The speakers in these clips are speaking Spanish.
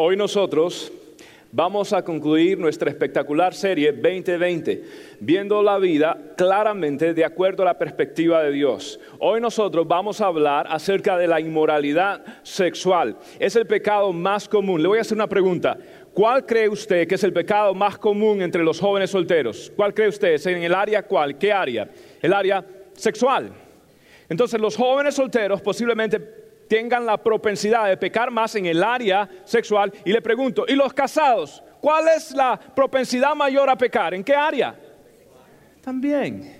Hoy nosotros vamos a concluir nuestra espectacular serie 2020, viendo la vida claramente de acuerdo a la perspectiva de Dios. Hoy nosotros vamos a hablar acerca de la inmoralidad sexual. Es el pecado más común. Le voy a hacer una pregunta. ¿Cuál cree usted que es el pecado más común entre los jóvenes solteros? ¿Cuál cree usted? ¿Es en el área cuál? ¿Qué área? El área sexual. Entonces los jóvenes solteros posiblemente tengan la propensidad de pecar más en el área sexual. Y le pregunto, ¿y los casados? ¿Cuál es la propensidad mayor a pecar? ¿En qué área? También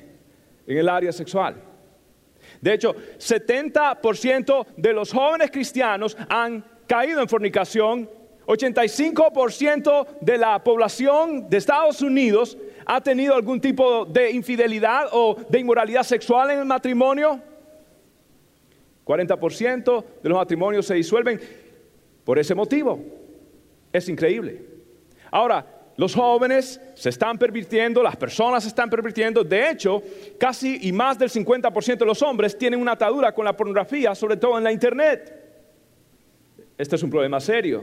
en el área sexual. De hecho, 70% de los jóvenes cristianos han caído en fornicación. 85% de la población de Estados Unidos ha tenido algún tipo de infidelidad o de inmoralidad sexual en el matrimonio. 40% de los matrimonios se disuelven por ese motivo. Es increíble. Ahora, los jóvenes se están pervirtiendo, las personas se están pervirtiendo. De hecho, casi y más del 50% de los hombres tienen una atadura con la pornografía, sobre todo en la internet. Este es un problema serio.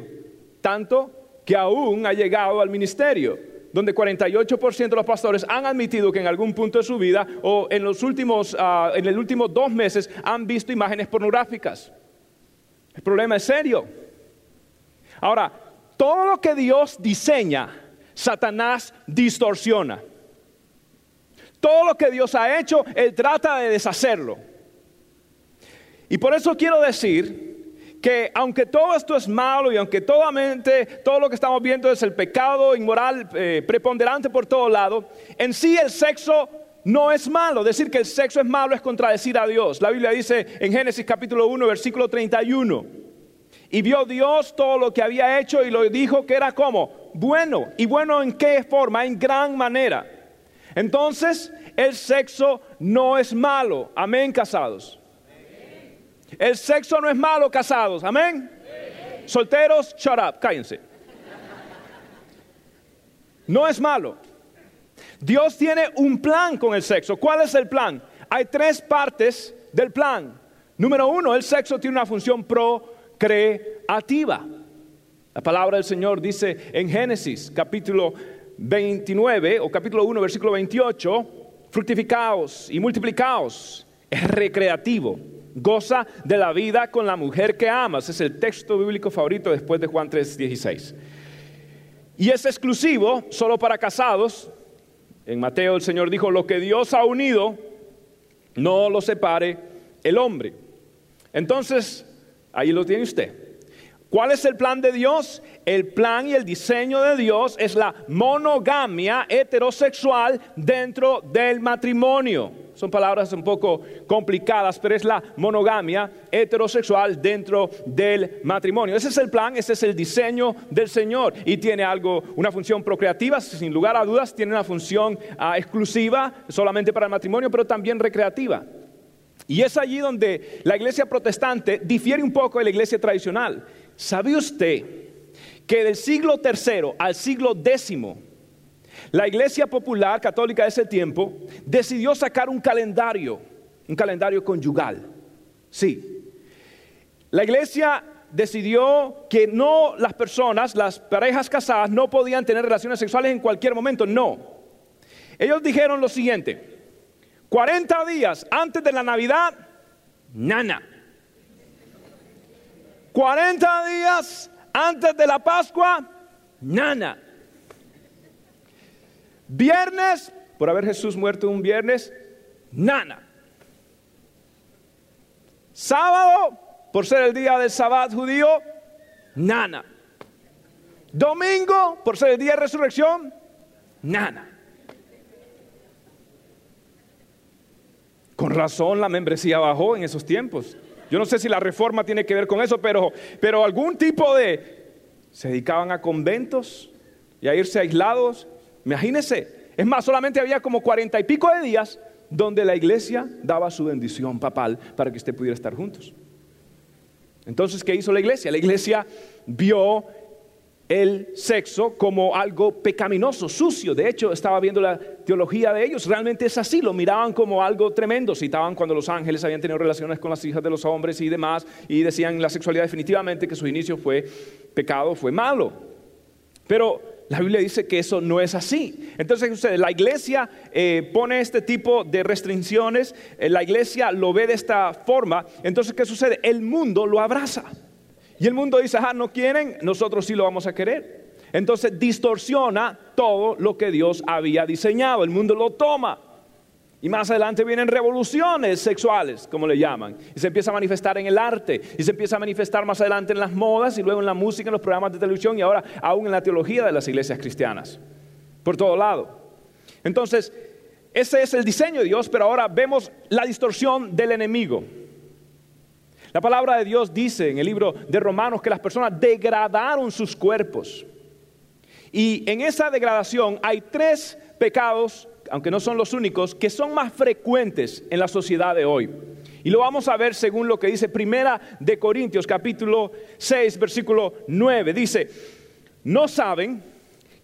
Tanto que aún ha llegado al ministerio donde 48% de los pastores han admitido que en algún punto de su vida o en los últimos, uh, en el último dos meses han visto imágenes pornográficas. El problema es serio. Ahora, todo lo que Dios diseña, Satanás distorsiona. Todo lo que Dios ha hecho, Él trata de deshacerlo. Y por eso quiero decir que aunque todo esto es malo y aunque totalmente todo lo que estamos viendo es el pecado inmoral eh, preponderante por todo lado, en sí el sexo no es malo. Decir que el sexo es malo es contradecir a Dios. La Biblia dice en Génesis capítulo 1, versículo 31. Y vio Dios todo lo que había hecho y lo dijo que era como bueno. ¿Y bueno en qué forma? En gran manera. Entonces, el sexo no es malo. Amén, casados. El sexo no es malo, casados. Amén. Solteros, shut up, cállense. No es malo. Dios tiene un plan con el sexo. ¿Cuál es el plan? Hay tres partes del plan. Número uno, el sexo tiene una función procreativa. La palabra del Señor dice en Génesis capítulo 29 o capítulo 1 versículo 28, fructificaos y multiplicaos. Es recreativo goza de la vida con la mujer que amas. Es el texto bíblico favorito después de Juan 3:16. Y es exclusivo solo para casados. En Mateo el Señor dijo, lo que Dios ha unido, no lo separe el hombre. Entonces, ahí lo tiene usted. ¿Cuál es el plan de Dios? El plan y el diseño de Dios es la monogamia heterosexual dentro del matrimonio. Son palabras un poco complicadas, pero es la monogamia heterosexual dentro del matrimonio. Ese es el plan, ese es el diseño del Señor y tiene algo, una función procreativa, sin lugar a dudas, tiene una función ah, exclusiva solamente para el matrimonio, pero también recreativa. Y es allí donde la iglesia protestante difiere un poco de la iglesia tradicional. ¿Sabe usted que del siglo tercero al siglo décimo la iglesia popular católica de ese tiempo decidió sacar un calendario, un calendario conyugal. Sí. La iglesia decidió que no las personas, las parejas casadas, no podían tener relaciones sexuales en cualquier momento. No. Ellos dijeron lo siguiente, 40 días antes de la Navidad, nana. 40 días antes de la Pascua, nana. Viernes, por haber Jesús muerto un viernes, nana. Sábado, por ser el día del sabbat judío, nana. Domingo, por ser el día de resurrección, nana. Con razón la membresía bajó en esos tiempos. Yo no sé si la reforma tiene que ver con eso, pero, pero algún tipo de... Se dedicaban a conventos y a irse aislados Imagínese, es más, solamente había como cuarenta y pico de días donde la iglesia daba su bendición papal para que usted pudiera estar juntos. Entonces, ¿qué hizo la iglesia? La iglesia vio el sexo como algo pecaminoso, sucio. De hecho, estaba viendo la teología de ellos, realmente es así, lo miraban como algo tremendo. Citaban cuando los ángeles habían tenido relaciones con las hijas de los hombres y demás, y decían la sexualidad definitivamente que su inicio fue pecado, fue malo. Pero la Biblia dice que eso no es así. Entonces, ustedes, la iglesia eh, pone este tipo de restricciones, eh, la iglesia lo ve de esta forma. Entonces, ¿qué sucede? El mundo lo abraza. Y el mundo dice, ah, no quieren, nosotros sí lo vamos a querer. Entonces distorsiona todo lo que Dios había diseñado. El mundo lo toma. Y más adelante vienen revoluciones sexuales, como le llaman. Y se empieza a manifestar en el arte. Y se empieza a manifestar más adelante en las modas y luego en la música, en los programas de televisión y ahora aún en la teología de las iglesias cristianas. Por todo lado. Entonces, ese es el diseño de Dios, pero ahora vemos la distorsión del enemigo. La palabra de Dios dice en el libro de Romanos que las personas degradaron sus cuerpos. Y en esa degradación hay tres pecados, aunque no son los únicos, que son más frecuentes en la sociedad de hoy. Y lo vamos a ver según lo que dice Primera de Corintios capítulo 6 versículo 9. Dice, "No saben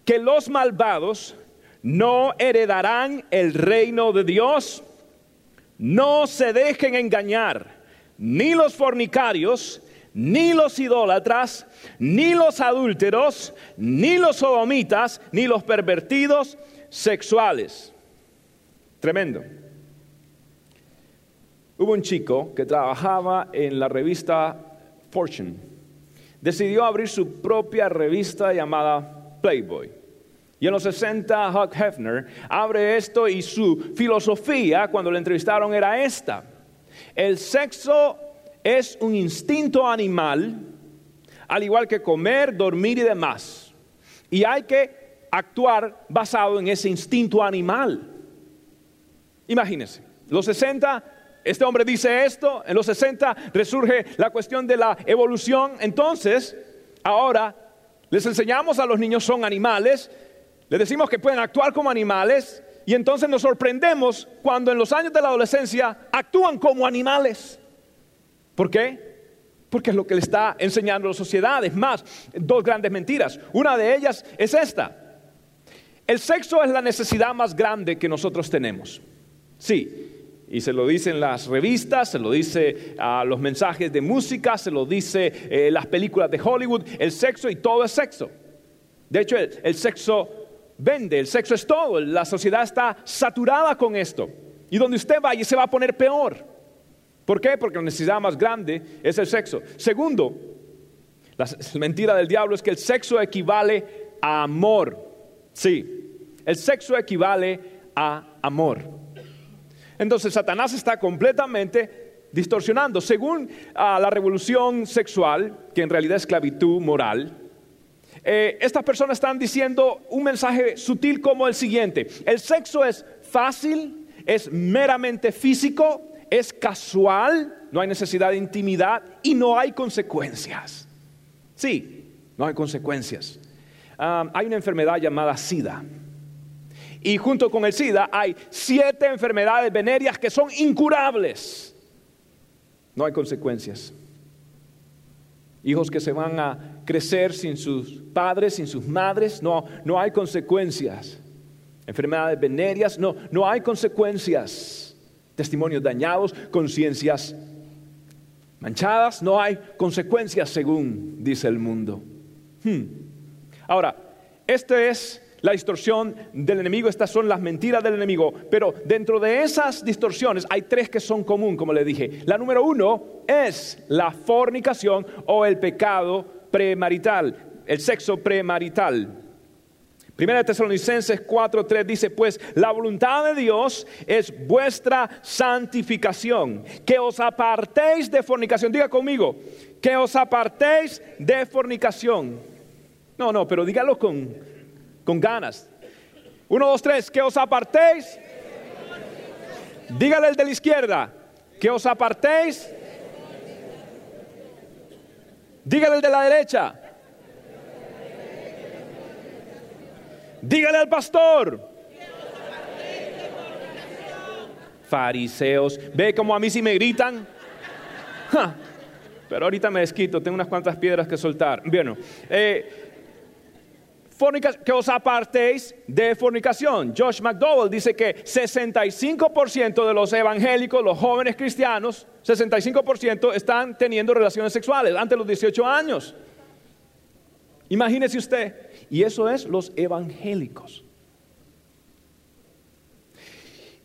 que los malvados no heredarán el reino de Dios. No se dejen engañar." ni los fornicarios, ni los idólatras, ni los adúlteros, ni los sodomitas, ni los pervertidos sexuales. Tremendo. Hubo un chico que trabajaba en la revista Fortune. Decidió abrir su propia revista llamada Playboy. Y en los 60 Huck Hefner abre esto y su filosofía cuando le entrevistaron era esta. El sexo es un instinto animal, al igual que comer, dormir y demás. Y hay que actuar basado en ese instinto animal. Imagínense, los 60, este hombre dice esto, en los 60 resurge la cuestión de la evolución, entonces, ahora les enseñamos a los niños son animales, les decimos que pueden actuar como animales, y entonces nos sorprendemos cuando en los años de la adolescencia actúan como animales. ¿Por qué? Porque es lo que le está enseñando la sociedad. Es más, dos grandes mentiras. Una de ellas es esta. El sexo es la necesidad más grande que nosotros tenemos. Sí, y se lo dicen las revistas, se lo dice a los mensajes de música, se lo dice eh, las películas de Hollywood, el sexo y todo es sexo. De hecho, el sexo vende, el sexo es todo, la sociedad está saturada con esto. Y donde usted vaya se va a poner peor. ¿Por qué? Porque la necesidad más grande es el sexo. Segundo, la mentira del diablo es que el sexo equivale a amor. Sí, el sexo equivale a amor. Entonces Satanás está completamente distorsionando. Según ah, la revolución sexual, que en realidad es esclavitud moral, eh, estas personas están diciendo un mensaje sutil como el siguiente. El sexo es fácil, es meramente físico, es casual, no hay necesidad de intimidad y no hay consecuencias. Sí, no hay consecuencias. Hay una enfermedad llamada SIDA. Y junto con el SIDA hay siete enfermedades venéreas que son incurables. No hay consecuencias. Hijos que se van a crecer sin sus padres, sin sus madres, no, no hay consecuencias. Enfermedades venéreas, no, no hay consecuencias. Testimonios dañados, conciencias manchadas, no hay consecuencias según dice el mundo. Hmm. Ahora, esta es la distorsión del enemigo, estas son las mentiras del enemigo, pero dentro de esas distorsiones hay tres que son común, como le dije. La número uno es la fornicación o el pecado premarital, el sexo premarital. Primera de Tesalonicenses 4:3 dice, pues la voluntad de Dios es vuestra santificación, que os apartéis de fornicación. Diga conmigo, que os apartéis de fornicación. No, no, pero dígalo con, con ganas. Uno, dos, tres, que os apartéis. Dígale el de la izquierda, que os apartéis Dígale al de la derecha. Dígale al pastor. Fariseos. Ve como a mí si me gritan. Pero ahorita me desquito, tengo unas cuantas piedras que soltar. Bueno, eh, que os apartéis de fornicación. Josh McDowell dice que 65% de los evangélicos, los jóvenes cristianos, 65% están teniendo relaciones sexuales antes de los 18 años. Imagínese usted. Y eso es los evangélicos.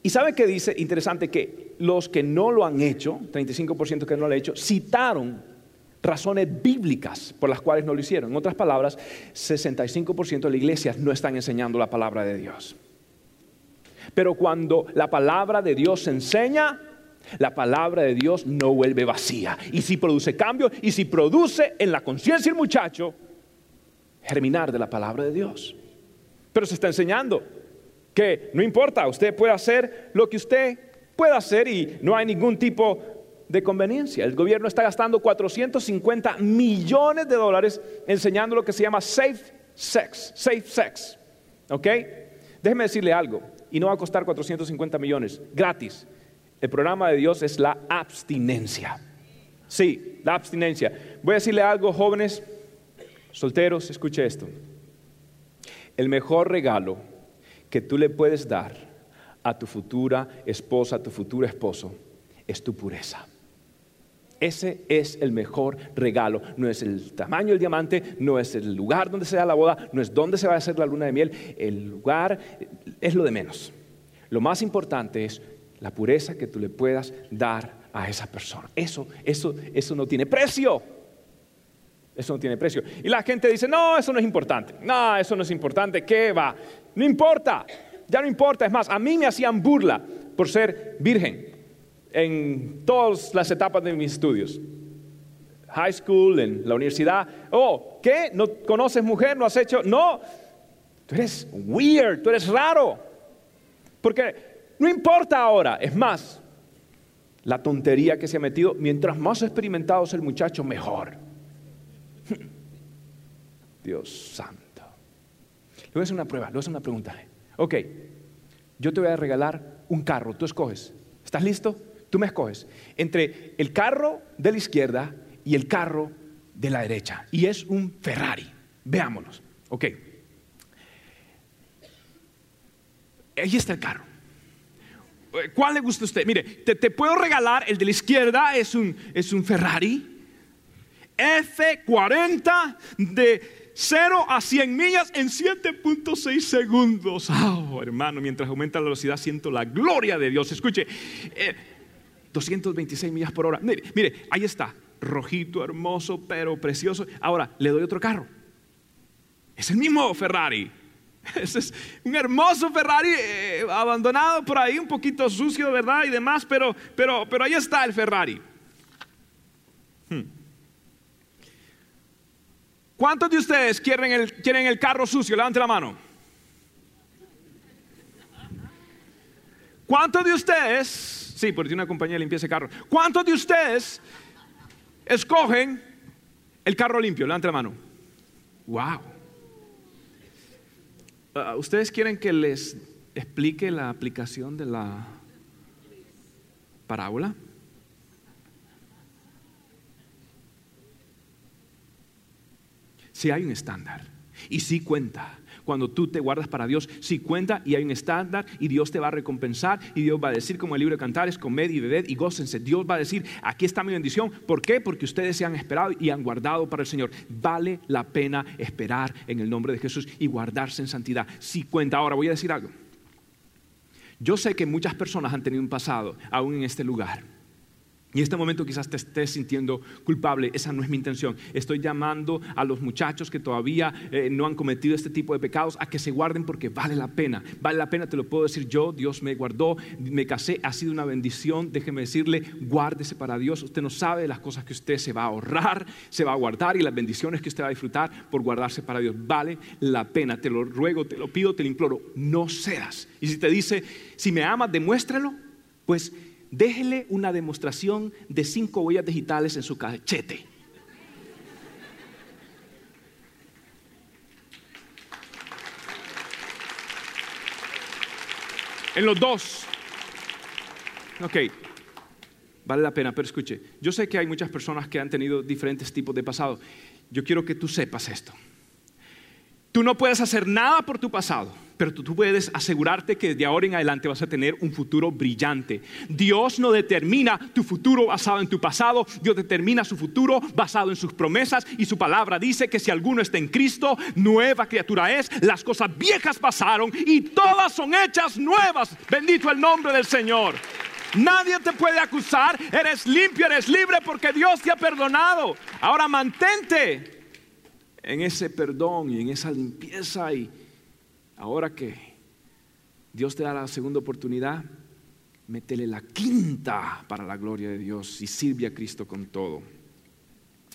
Y sabe que dice, interesante, que los que no lo han hecho, 35% que no lo han hecho, citaron razones bíblicas por las cuales no lo hicieron. En otras palabras, 65% de la iglesia no están enseñando la palabra de Dios. Pero cuando la palabra de Dios se enseña, la palabra de Dios no vuelve vacía. Y si produce cambio, y si produce en la conciencia del muchacho, germinar de la palabra de Dios. Pero se está enseñando que no importa, usted puede hacer lo que usted pueda hacer y no hay ningún tipo de conveniencia. El gobierno está gastando 450 millones de dólares enseñando lo que se llama safe sex, safe sex. ¿Ok? Déjeme decirle algo, y no va a costar 450 millones, gratis. El programa de Dios es la abstinencia. Sí, la abstinencia. Voy a decirle algo, jóvenes, solteros, escuche esto. El mejor regalo que tú le puedes dar a tu futura esposa, a tu futuro esposo, es tu pureza. Ese es el mejor regalo. No es el tamaño del diamante, no es el lugar donde se da la boda, no es dónde se va a hacer la luna de miel. El lugar es lo de menos. Lo más importante es la pureza que tú le puedas dar a esa persona. Eso, eso, eso no tiene precio. Eso no tiene precio. Y la gente dice, no, eso no es importante. No, eso no es importante. ¿Qué va? No importa. Ya no importa. Es más, a mí me hacían burla por ser virgen en todas las etapas de mis estudios. High school, en la universidad. Oh, ¿qué? ¿No conoces mujer? ¿No has hecho? No. Tú eres weird, tú eres raro. Porque no importa ahora. Es más, la tontería que se ha metido, mientras más experimentado es el muchacho, mejor. Dios santo. Le voy una prueba, le voy una pregunta. Ok, yo te voy a regalar un carro, tú escoges. ¿Estás listo? Tú me escoges entre el carro de la izquierda y el carro de la derecha. Y es un Ferrari. Veámonos. Ok. Ahí está el carro. ¿Cuál le gusta a usted? Mire, te, puedo regalar el de la izquierda, es un, es un Ferrari F40 de 0 a 100 millas en 7.6 segundos. Oh, hermano, mientras aumenta la velocidad siento la gloria de Dios. Escuche. Eh, 226 millas por hora. Mire, mire, ahí está, rojito, hermoso, pero precioso. Ahora, le doy otro carro. Es el mismo Ferrari. es un hermoso Ferrari eh, abandonado por ahí, un poquito sucio, ¿verdad? Y demás, pero, pero, pero ahí está el Ferrari. Hmm. ¿Cuántos de ustedes quieren el, quieren el carro sucio? Levante la mano. ¿Cuántos de ustedes Sí, porque tiene una compañía de limpieza de carro. ¿Cuántos de ustedes escogen el carro limpio? Levante la mano. Wow. Ah, ¿Ustedes quieren que les explique la aplicación de la parábola? Si hay un estándar y si cuenta cuando tú te guardas para Dios, si cuenta y hay un estándar y Dios te va a recompensar y Dios va a decir como el libro de Cantares, comed y bebed y gócense. Dios va a decir, aquí está mi bendición. ¿Por qué? Porque ustedes se han esperado y han guardado para el Señor. Vale la pena esperar en el nombre de Jesús y guardarse en santidad. Si cuenta, ahora voy a decir algo. Yo sé que muchas personas han tenido un pasado aún en este lugar y en este momento quizás te estés sintiendo culpable, esa no es mi intención. Estoy llamando a los muchachos que todavía eh, no han cometido este tipo de pecados a que se guarden porque vale la pena. Vale la pena, te lo puedo decir yo, Dios me guardó, me casé, ha sido una bendición, déjeme decirle, guárdese para Dios. Usted no sabe las cosas que usted se va a ahorrar, se va a guardar y las bendiciones que usted va a disfrutar por guardarse para Dios. Vale la pena, te lo ruego, te lo pido, te lo imploro, no seas. Y si te dice, si me amas, demuéstralo, pues déjele una demostración de cinco huellas digitales en su cachete. En los dos. Ok, vale la pena, pero escuche, yo sé que hay muchas personas que han tenido diferentes tipos de pasado. Yo quiero que tú sepas esto. Tú no puedes hacer nada por tu pasado, pero tú, puedes asegurarte que de ahora en adelante vas a tener un futuro brillante. Dios no determina tu futuro basado en tu pasado, Dios determina su futuro basado en sus promesas y su palabra dice que si alguno está en Cristo, nueva criatura es, las cosas viejas pasaron y todas son hechas nuevas. Bendito el nombre del Señor. Nadie te puede acusar, eres limpio, eres libre porque Dios te ha perdonado. Ahora mantente en ese perdón y en esa limpieza y ahora que Dios te da la segunda oportunidad, métele la quinta para la gloria de Dios y sirve a Cristo con todo.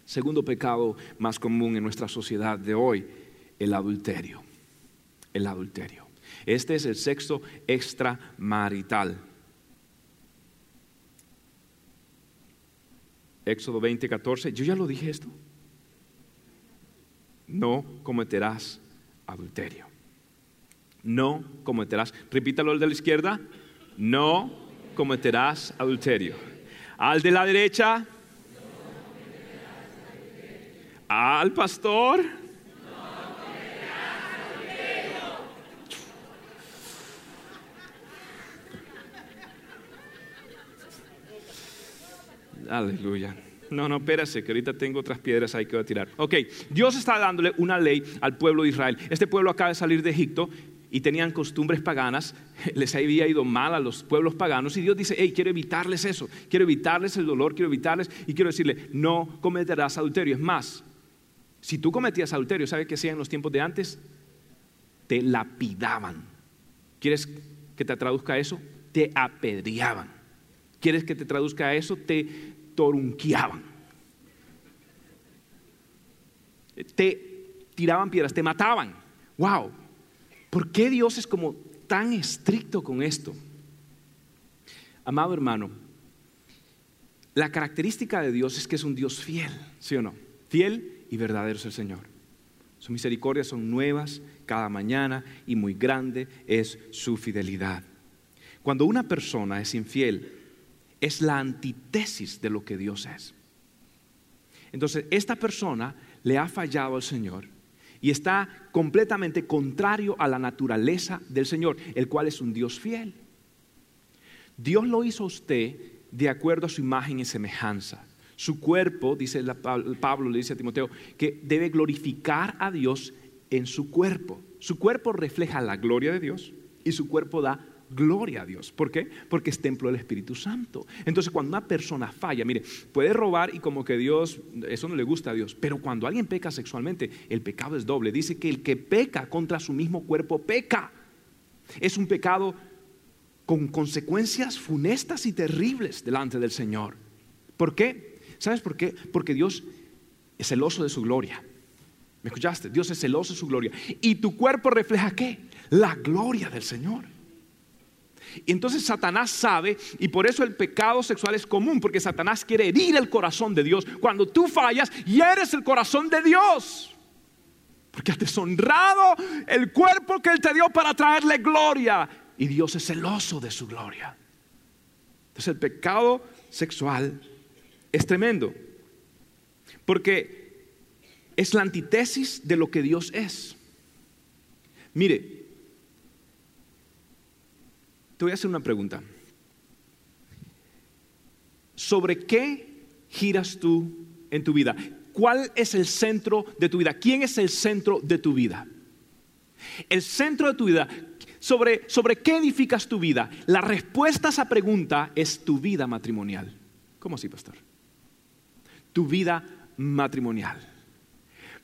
Segundo pecado más común en nuestra sociedad de hoy, el adulterio. El adulterio. Este es el sexo extramarital. Éxodo 20, 14. Yo ya lo dije esto no cometerás adulterio. No cometerás, repítalo el de la izquierda, no cometerás adulterio. Al de la derecha, al pastor, Aleluya. No, no, espérase, que ahorita tengo otras piedras ahí que voy a tirar. Ok, Dios está dándole una ley al pueblo de Israel. Este pueblo acaba de salir de Egipto y tenían costumbres paganas, les había ido mal a los pueblos paganos y Dios dice, hey, quiero evitarles eso, quiero evitarles el dolor, quiero evitarles y quiero decirle, no cometerás adulterio. Es más, si tú cometías adulterio, ¿sabes qué hacían en los tiempos de antes? Te lapidaban. ¿Quieres que te traduzca eso? Te apedreaban. ¿Quieres que te traduzca eso? Te torunqueaban. Te tiraban piedras, te mataban. Wow. ¿Por qué Dios es como tan estricto con esto? Amado hermano, la característica de Dios es que es un Dios fiel, ¿sí o no? Fiel y verdadero es el Señor. Sus misericordias son nuevas cada mañana y muy grande es su fidelidad. Cuando una persona es infiel, es la antítesis de lo que Dios es. Entonces, esta persona le ha fallado al Señor y está completamente contrario a la naturaleza del Señor, el cual es un Dios fiel. Dios lo hizo a usted de acuerdo a su imagen y semejanza. Su cuerpo, dice Pablo, le dice a Timoteo, que debe glorificar a Dios en su cuerpo. Su cuerpo refleja la gloria de Dios y su cuerpo da Gloria a Dios. ¿Por qué? Porque es templo del Espíritu Santo. Entonces, cuando una persona falla, mire, puede robar y como que Dios, eso no le gusta a Dios. Pero cuando alguien peca sexualmente, el pecado es doble. Dice que el que peca contra su mismo cuerpo peca. Es un pecado con consecuencias funestas y terribles delante del Señor. ¿Por qué? ¿Sabes por qué? Porque Dios es celoso de su gloria. ¿Me escuchaste? Dios es celoso de su gloria. ¿Y tu cuerpo refleja qué? La gloria del Señor. Y entonces Satanás sabe, y por eso el pecado sexual es común, porque Satanás quiere herir el corazón de Dios. Cuando tú fallas, y eres el corazón de Dios. Porque has deshonrado el cuerpo que Él te dio para traerle gloria. Y Dios es celoso de su gloria. Entonces el pecado sexual es tremendo. Porque es la antítesis de lo que Dios es. Mire, te voy a hacer una pregunta. ¿Sobre qué giras tú en tu vida? ¿Cuál es el centro de tu vida? ¿Quién es el centro de tu vida? El centro de tu vida, ¿sobre, sobre qué edificas tu vida? La respuesta a esa pregunta es tu vida matrimonial. ¿Cómo así, pastor? Tu vida matrimonial.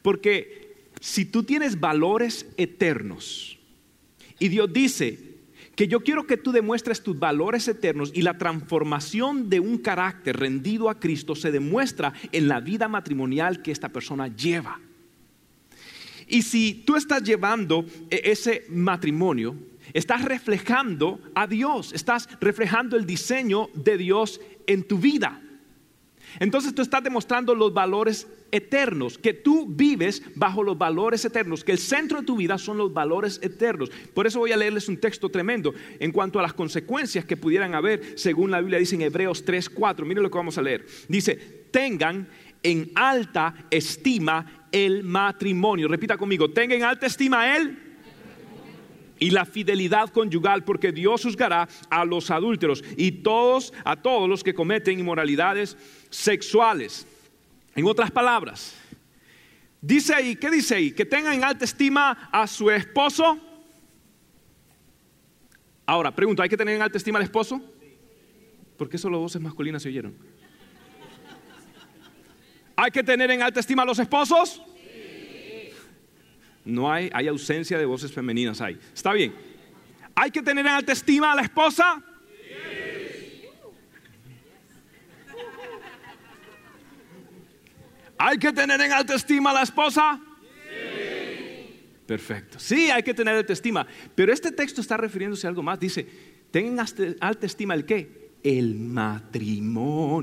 Porque si tú tienes valores eternos y Dios dice, que yo quiero que tú demuestres tus valores eternos y la transformación de un carácter rendido a Cristo se demuestra en la vida matrimonial que esta persona lleva. Y si tú estás llevando e-, ese matrimonio, estás reflejando a Dios, estás reflejando el diseño de Dios en tu vida. Entonces tú estás demostrando los valores eternos, que tú vives bajo los valores eternos, que el centro de tu vida son los valores eternos. Por eso voy a leerles un texto tremendo en cuanto a las consecuencias que pudieran haber, según la Biblia dice en Hebreos 3, 4. Miren lo que vamos a leer. Dice, tengan en alta estima el matrimonio. Repita conmigo, tenga en alta estima él y la fidelidad conyugal, porque Dios juzgará a los adúlteros y todos a todos los que cometen inmoralidades sexuales. En otras palabras, dice ahí, ¿qué dice ahí? Que tenga en alta estima a su esposo. Ahora, pregunto, ¿hay que tener en alta estima al esposo? ¿Por qué solo voces masculinas se oyeron? ¿Hay que tener en alta estima a los esposos? No hay, hay ausencia de voces femeninas ahí. Está bien. ¿Hay que tener en alta estima a la esposa? ¿Hay que tener en alta estima a la esposa? Perfecto. Sí, hay que tener alta estima. Pero este texto está refiriéndose a algo más. Dice, tengan alta estima el qué? El matrimonio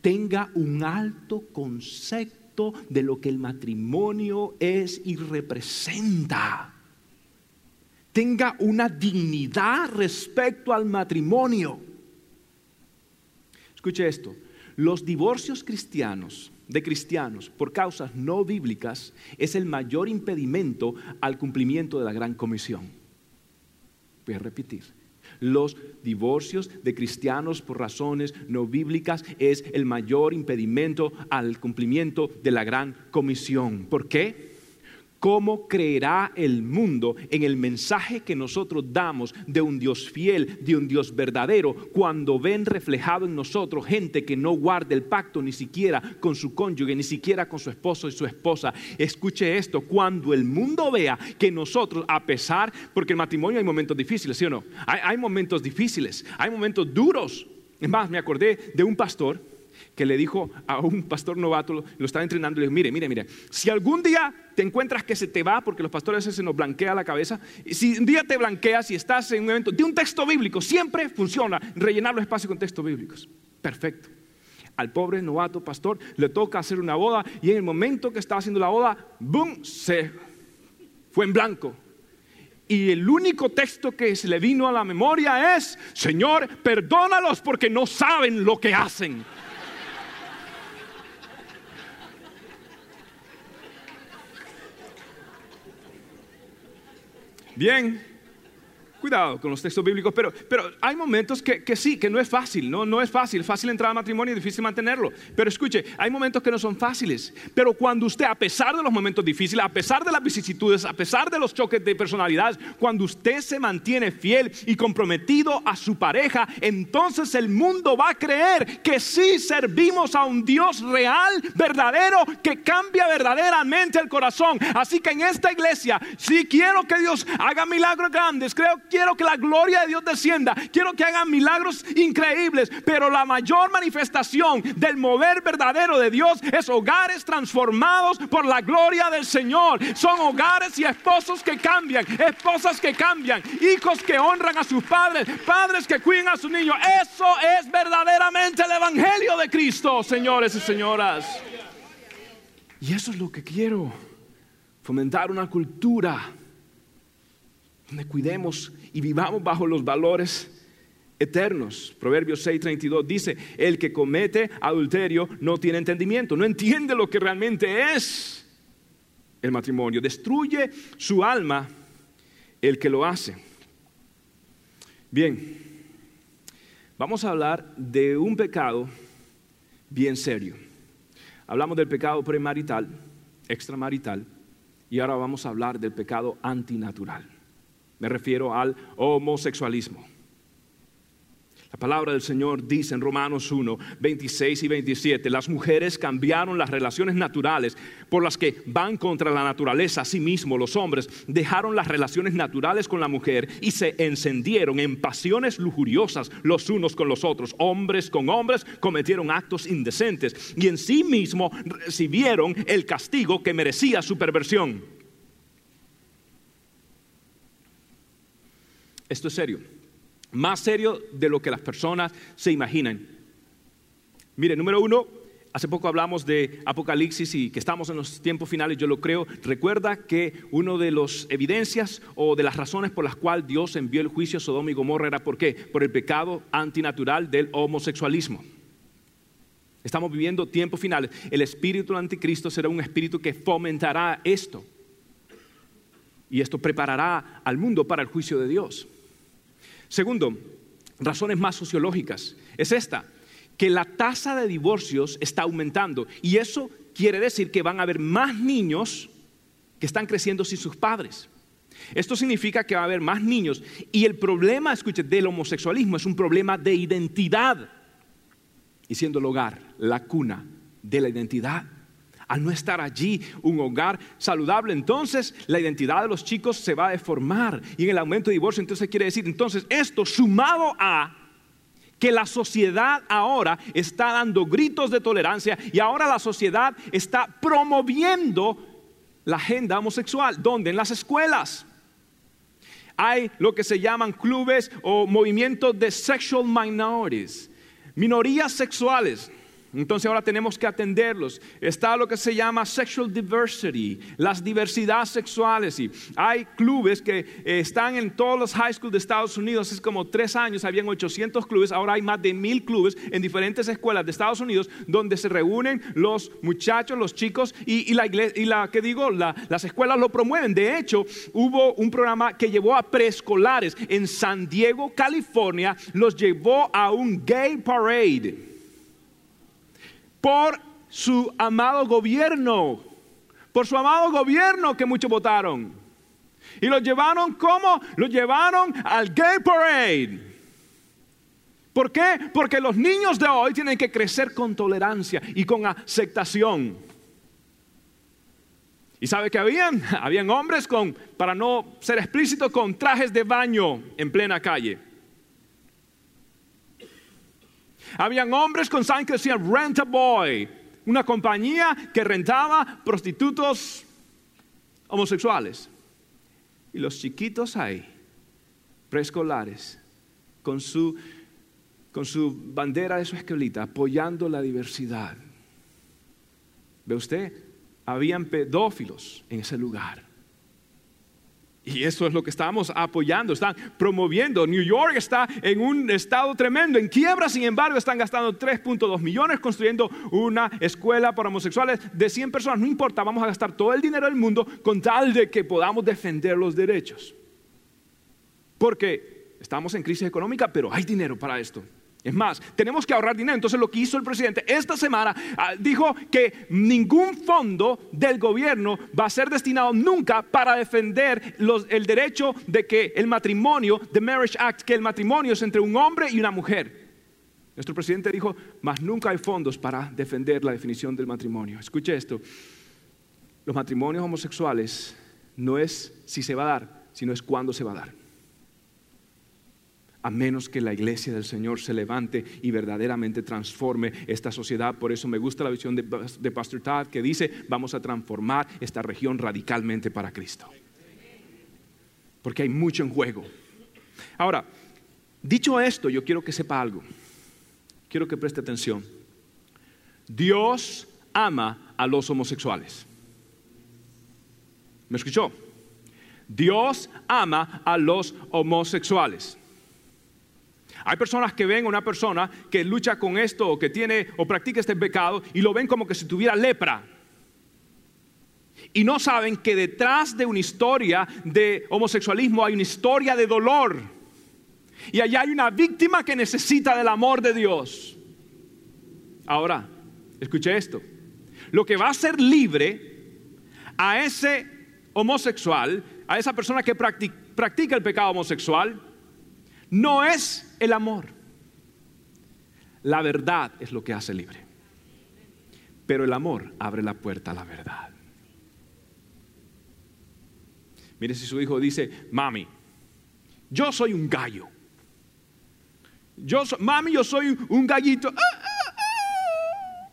tenga un alto concepto de lo que el matrimonio es y representa. Tenga una dignidad respecto al matrimonio. Escuche esto, los divorcios cristianos de cristianos por causas no bíblicas es el mayor impedimento al cumplimiento de la gran comisión. Voy a repetir los divorcios de cristianos por razones no bíblicas es el mayor impedimento al cumplimiento de la gran comisión. ¿Por qué? ¿Cómo creerá el mundo en el mensaje que nosotros damos de un Dios fiel, de un Dios verdadero, cuando ven reflejado en nosotros gente que no guarda el pacto ni siquiera con su cónyuge, ni siquiera con su esposo y su esposa? Escuche esto, cuando el mundo vea que nosotros, a pesar, porque el matrimonio hay momentos difíciles, ¿sí o no? Hay, hay momentos difíciles, hay momentos duros. Es más, me acordé de un pastor que le dijo a un pastor novato, lo, estaba entrenando, le dijo, mire, mire, mire, si algún día te encuentras que se te va, porque los pastores se nos blanquea la cabeza, si un día te blanqueas y estás en un evento de un texto bíblico, siempre funciona rellenar los espacios con textos bíblicos. Perfecto. Al pobre novato pastor le toca hacer una boda y en el momento que estaba haciendo la boda, ¡boom!, se fue en blanco. Y el único texto que se le vino a la memoria es, Señor, perdónalos porque no saben lo que hacen. Bien, Cuidado con los textos bíblicos, pero, pero hay momentos que, que, sí, que no es fácil, ¿no? no es fácil, fácil entrar al matrimonio y difícil mantenerlo. Pero escuche, hay momentos que no son fáciles, pero cuando usted, a pesar de los momentos difíciles, a pesar de las vicisitudes, a pesar de los choques de personalidades, cuando usted se mantiene fiel y comprometido a su pareja, entonces el mundo va a creer que sí servimos a un Dios real, verdadero, que cambia verdaderamente el corazón. Así que en esta iglesia, si quiero que Dios haga milagros grandes, creo quiero que la gloria de Dios descienda, quiero que hagan milagros increíbles, pero la mayor manifestación del mover verdadero de Dios es hogares transformados por la gloria del Señor. Son hogares y esposos que cambian, esposas que cambian, hijos que honran a sus padres, padres que cuiden a sus niños. Eso es verdaderamente el Evangelio de Cristo, señores y señoras. Y eso es lo que quiero, fomentar una cultura donde cuidemos y vivamos bajo los valores eternos. Proverbios 6:32 dice, el que comete adulterio no tiene entendimiento, no entiende lo que realmente es el matrimonio. Destruye su alma el que lo hace. Bien, vamos a hablar de un pecado bien serio. Hablamos del pecado premarital, extramarital, y ahora vamos a hablar del pecado antinatural. Me refiero al homosexualismo. La palabra del Señor dice en Romanos 1, 26 y 27, las mujeres cambiaron las relaciones naturales por las que van contra la naturaleza. Asimismo, los hombres dejaron las relaciones naturales con la mujer y se encendieron en pasiones lujuriosas los unos con los otros. Hombres con hombres cometieron actos indecentes y en sí mismo recibieron el castigo que merecía su perversión. Esto es serio. Más serio de lo que las personas se imaginan. Mire, número uno, hace poco hablamos de Apocalipsis y que estamos en los tiempos finales, yo lo creo. Recuerda que una de las evidencias o de las razones por las cuales Dios envió el juicio a Sodoma y Gomorra era por qué? Por el pecado antinatural del homosexualismo. Estamos viviendo tiempos finales. El espíritu del anticristo será un espíritu que fomentará esto. Y esto preparará al mundo para el juicio de Dios. Segundo, razones más sociológicas. Es esta, que la tasa de divorcios está aumentando. Y eso quiere decir que van a haber más niños que están creciendo sin sus padres. Esto significa que va a haber más niños. Y el problema, escuche, del homosexualismo es un problema de identidad. Y siendo el hogar la cuna de la identidad. Al no estar allí un hogar saludable, entonces la identidad de los chicos se va a deformar. Y en el aumento de divorcio, entonces quiere decir, entonces esto sumado a que la sociedad ahora está dando gritos de tolerancia y ahora la sociedad está promoviendo la agenda homosexual. ¿Dónde? En las escuelas. Hay lo que se llaman clubes o movimientos de sexual minorities, minorías sexuales. Entonces ahora tenemos que atenderlos. Está lo que se llama sexual diversity, las diversidades sexuales. Y hay clubes que eh, están en todos los high schools de Estados Unidos. Es como tres años, habían 800 clubes. Ahora hay más de mil clubes en diferentes escuelas de Estados Unidos donde se reúnen los muchachos, los chicos y, la iglesia, y la que digo, las escuelas lo promueven. De hecho, hubo un programa que llevó a preescolares en San Diego, California, los llevó a un gay parade por su amado gobierno, por su amado gobierno que muchos votaron. Y lo llevaron como? Lo llevaron al Gay Parade. ¿Por qué? Porque los niños de hoy tienen que crecer con tolerancia y con aceptación. Y sabe que habían, habían hombres con, para no ser explícito, con trajes de baño en plena calle. Habían hombres con sangre que decían Rent a Boy, una compañía que rentaba prostitutos homosexuales. Y los chiquitos ahí, preescolares, con su, con su bandera de su escuelita, apoyando la diversidad. ¿Ve usted? Habían pedófilos en ese lugar. Y eso es lo que estamos apoyando, están promoviendo. New York está en un estado tremendo, en quiebra, sin embargo, están gastando 3.2 millones construyendo una escuela para homosexuales de 100 personas. No importa, vamos a gastar todo el dinero del mundo con tal de que podamos defender los derechos. Porque estamos en crisis económica, pero hay dinero para esto. Es más, tenemos que ahorrar dinero. Entonces lo que hizo el presidente esta semana ah, dijo que ningún fondo del gobierno va a ser destinado nunca para defender el derecho de que el matrimonio, the Marriage Act, que el matrimonio es entre un hombre y una mujer. Nuestro presidente dijo, más nunca hay fondos para defender la definición del matrimonio. Escuche esto, los matrimonios homosexuales no es si se va a dar, sino es cuándo se va a dar a menos que la iglesia del Señor se levante y verdaderamente transforme esta sociedad. Por eso me gusta la visión de, Pastor Todd que dice, vamos a transformar esta región radicalmente para Cristo. Porque hay mucho en juego. Ahora, dicho esto, yo quiero que sepa algo. Quiero que preste atención. Dios ama a los homosexuales. ¿Me escuchó? Dios ama a los homosexuales. Hay personas que ven a una persona que lucha con esto o que tiene o practica este pecado y lo ven como que si tuviera lepra. Y no saben que detrás de una historia de homosexualismo hay una historia de dolor. Y allá hay una víctima que necesita del amor de Dios. Ahora, escuche esto. Lo que va a ser libre a ese homosexual, a esa persona que practica el pecado homosexual, no es el amor. La verdad es lo que hace libre. Pero el amor abre la puerta a la verdad. Mire si su hijo dice, mami, yo soy un gallo. Yo mami, yo soy un gallito. Ah, ah, ah".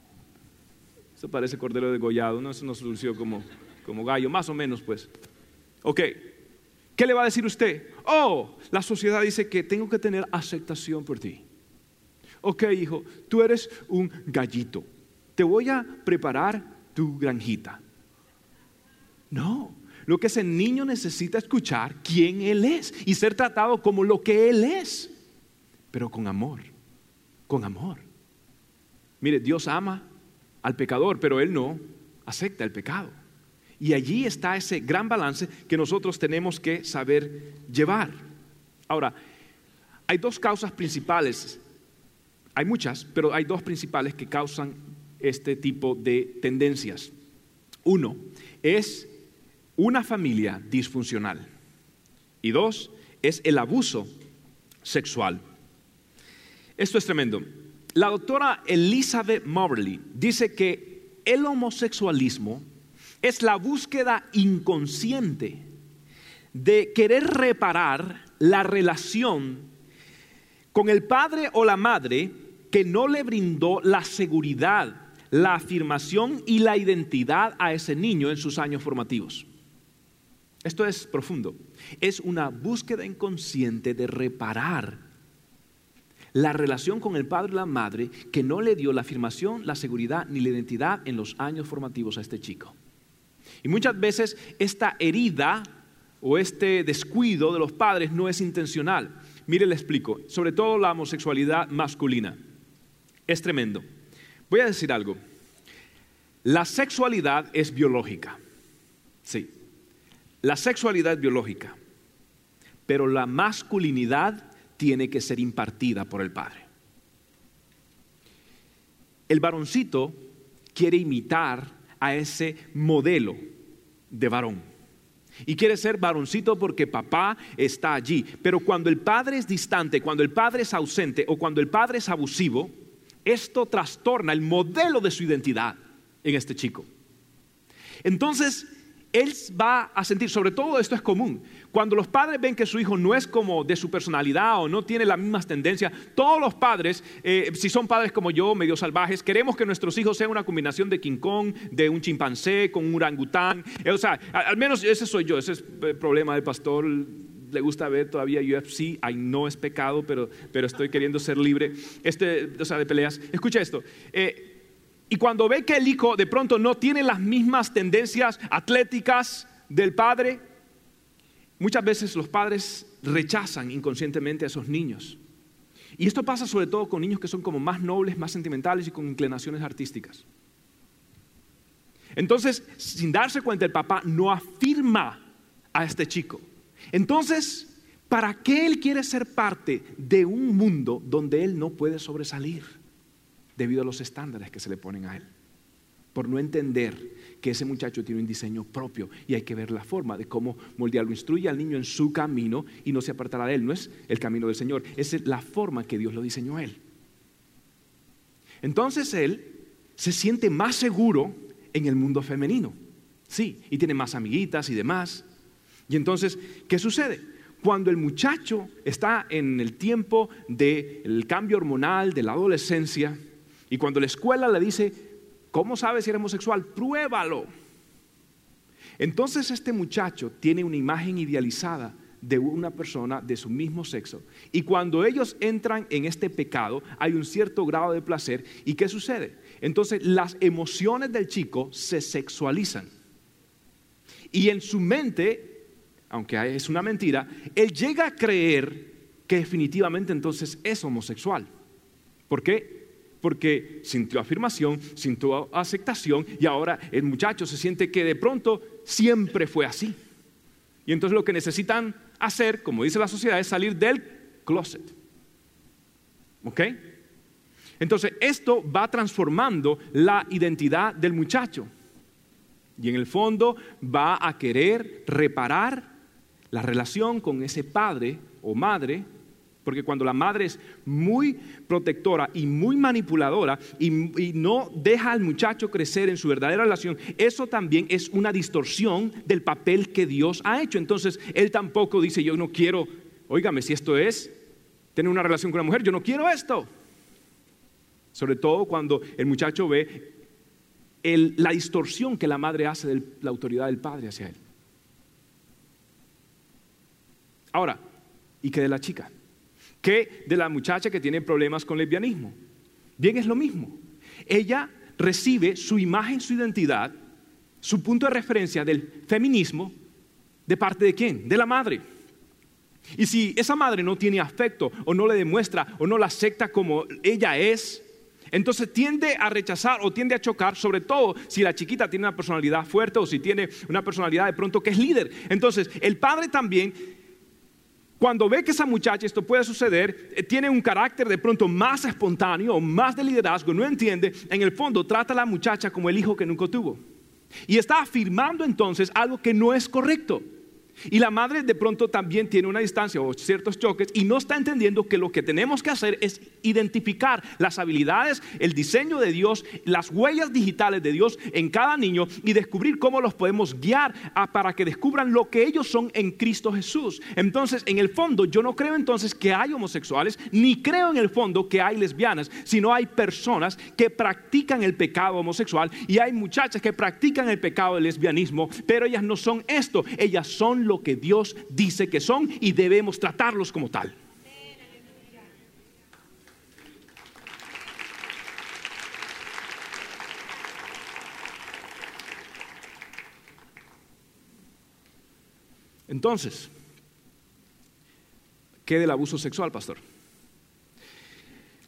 Eso parece cordero degollado, ¿no? Eso no se como, como gallo, más o menos, pues. Ok, ¿Qué le va a decir usted? Oh, la sociedad dice que tengo que tener aceptación por ti. Ok, hijo, tú eres un gallito. Te voy a preparar tu granjita. No, lo que ese niño necesita escuchar quién él es y ser tratado como lo que él es, pero con amor, con amor. Mire, Dios ama al pecador, pero Él no acepta el pecado. Y allí está ese gran balance que nosotros tenemos que saber llevar. Ahora, hay dos causas principales, hay muchas, pero hay dos principales que causan este tipo de tendencias. Uno es una familia disfuncional y dos es el abuso sexual. Esto es tremendo. La doctora Elizabeth Moberly dice que el homosexualismo es la búsqueda inconsciente de querer reparar la relación con el padre o la madre que no le brindó la seguridad, la afirmación y la identidad a ese niño en sus años formativos. Esto es profundo. Es una búsqueda inconsciente de reparar la relación con el padre y la madre que no le dio la afirmación, la seguridad ni la identidad en los años formativos a este chico. Y muchas veces esta herida o este descuido de los padres no es intencional. Mire, le explico, sobre todo la homosexualidad masculina. Es tremendo. Voy a decir algo. La sexualidad es biológica. Sí. La sexualidad es biológica. Pero la masculinidad tiene que ser impartida por el padre. El varoncito quiere imitar a ese modelo de varón. Y quiere ser varoncito porque papá está allí. Pero cuando el padre es distante, cuando el padre es ausente o cuando el padre es abusivo, esto trastorna el modelo de su identidad en este chico. Entonces, él va a sentir, sobre todo esto es común, cuando los padres ven que su hijo no es como de su personalidad o no tiene las mismas tendencias, todos los padres, eh, si son padres como yo, medio salvajes, queremos que nuestros hijos sean una combinación de King Kong, de un chimpancé con un orangután. Eh, o sea, al menos ese soy yo, ese es el problema del pastor le gusta ver todavía UFC, ay no es pecado, pero, pero estoy queriendo ser libre, este, o sea, de peleas. Escucha esto, eh, y cuando ve que el hijo de pronto no tiene las mismas tendencias atléticas del padre, muchas veces los padres rechazan inconscientemente a esos niños. Y esto pasa sobre todo con niños que son como más nobles, más sentimentales y con inclinaciones artísticas. Entonces, sin darse cuenta, el papá no afirma a este chico. Entonces, ¿para qué él quiere ser parte de un mundo donde él no puede sobresalir? debido a los estándares que se le ponen a él. Por no entender que ese muchacho tiene un diseño propio y hay que ver la forma de cómo moldearlo. Instruye al niño en su camino y no se apartará de él. No es el camino del Señor, es la forma que Dios lo diseñó a él. Entonces él se siente más seguro en el mundo femenino. Sí, y tiene más amiguitas y demás. Y entonces, ¿qué sucede? Cuando el muchacho está en el tiempo del cambio hormonal, de la adolescencia, y cuando la escuela le dice, ¿cómo sabes si eres homosexual? Pruébalo. Entonces este muchacho tiene una imagen idealizada de una persona de su mismo sexo. Y cuando ellos entran en este pecado, hay un cierto grado de placer. ¿Y qué sucede? Entonces las emociones del chico se sexualizan. Y en su mente, aunque es una mentira, él llega a creer que definitivamente entonces es homosexual. ¿Por qué? Porque sintió afirmación, sintió aceptación y ahora el muchacho se siente que de pronto siempre fue así. Y entonces lo que necesitan hacer, como dice la sociedad, es salir del closet. ¿Ok? Entonces esto va transformando la identidad del muchacho. Y en el fondo va a querer reparar la relación con ese padre o madre porque cuando la madre es muy protectora y muy manipuladora y, no deja al muchacho crecer en su verdadera relación, eso también es una distorsión del papel que Dios ha hecho. Entonces, él tampoco dice, yo no quiero, óigame, si esto es tener una relación con una mujer, yo no quiero esto. Sobre todo cuando el muchacho ve la distorsión que la madre hace de la autoridad del padre hacia él. Ahora, ¿y qué de la chica? Que de la muchacha que tiene problemas con lesbianismo. Bien, es lo mismo. Ella recibe su imagen, su identidad, su punto de referencia del feminismo, ¿de parte de quién? De la madre. Y si esa madre no tiene afecto o no le demuestra o no la acepta como ella es, Entonces tiende a rechazar o tiende a chocar, sobre todo si la chiquita tiene una personalidad fuerte o si tiene una personalidad de pronto que es líder. Entonces el padre también, cuando ve que esa muchacha, esto puede suceder, eh, tiene un carácter de pronto más espontáneo, más de liderazgo, no entiende, en el fondo trata a la muchacha como el hijo que nunca tuvo. Y está afirmando entonces algo que no es correcto. Y la madre de pronto también tiene una distancia o ciertos choques y no está entendiendo que lo que tenemos que hacer es identificar las habilidades, el diseño de Dios, las huellas digitales de Dios en cada niño y descubrir cómo los podemos guiar para que descubran lo que ellos son en Cristo Jesús. Entonces, en el fondo, yo no creo entonces que hay homosexuales, ni creo en el fondo que hay lesbianas, sino hay personas que practican el pecado homosexual y hay muchachas que practican el pecado del lesbianismo, pero ellas no son esto, ellas son lo que Dios dice que son y debemos tratarlos como tal. Entonces, ¿qué del abuso sexual, pastor?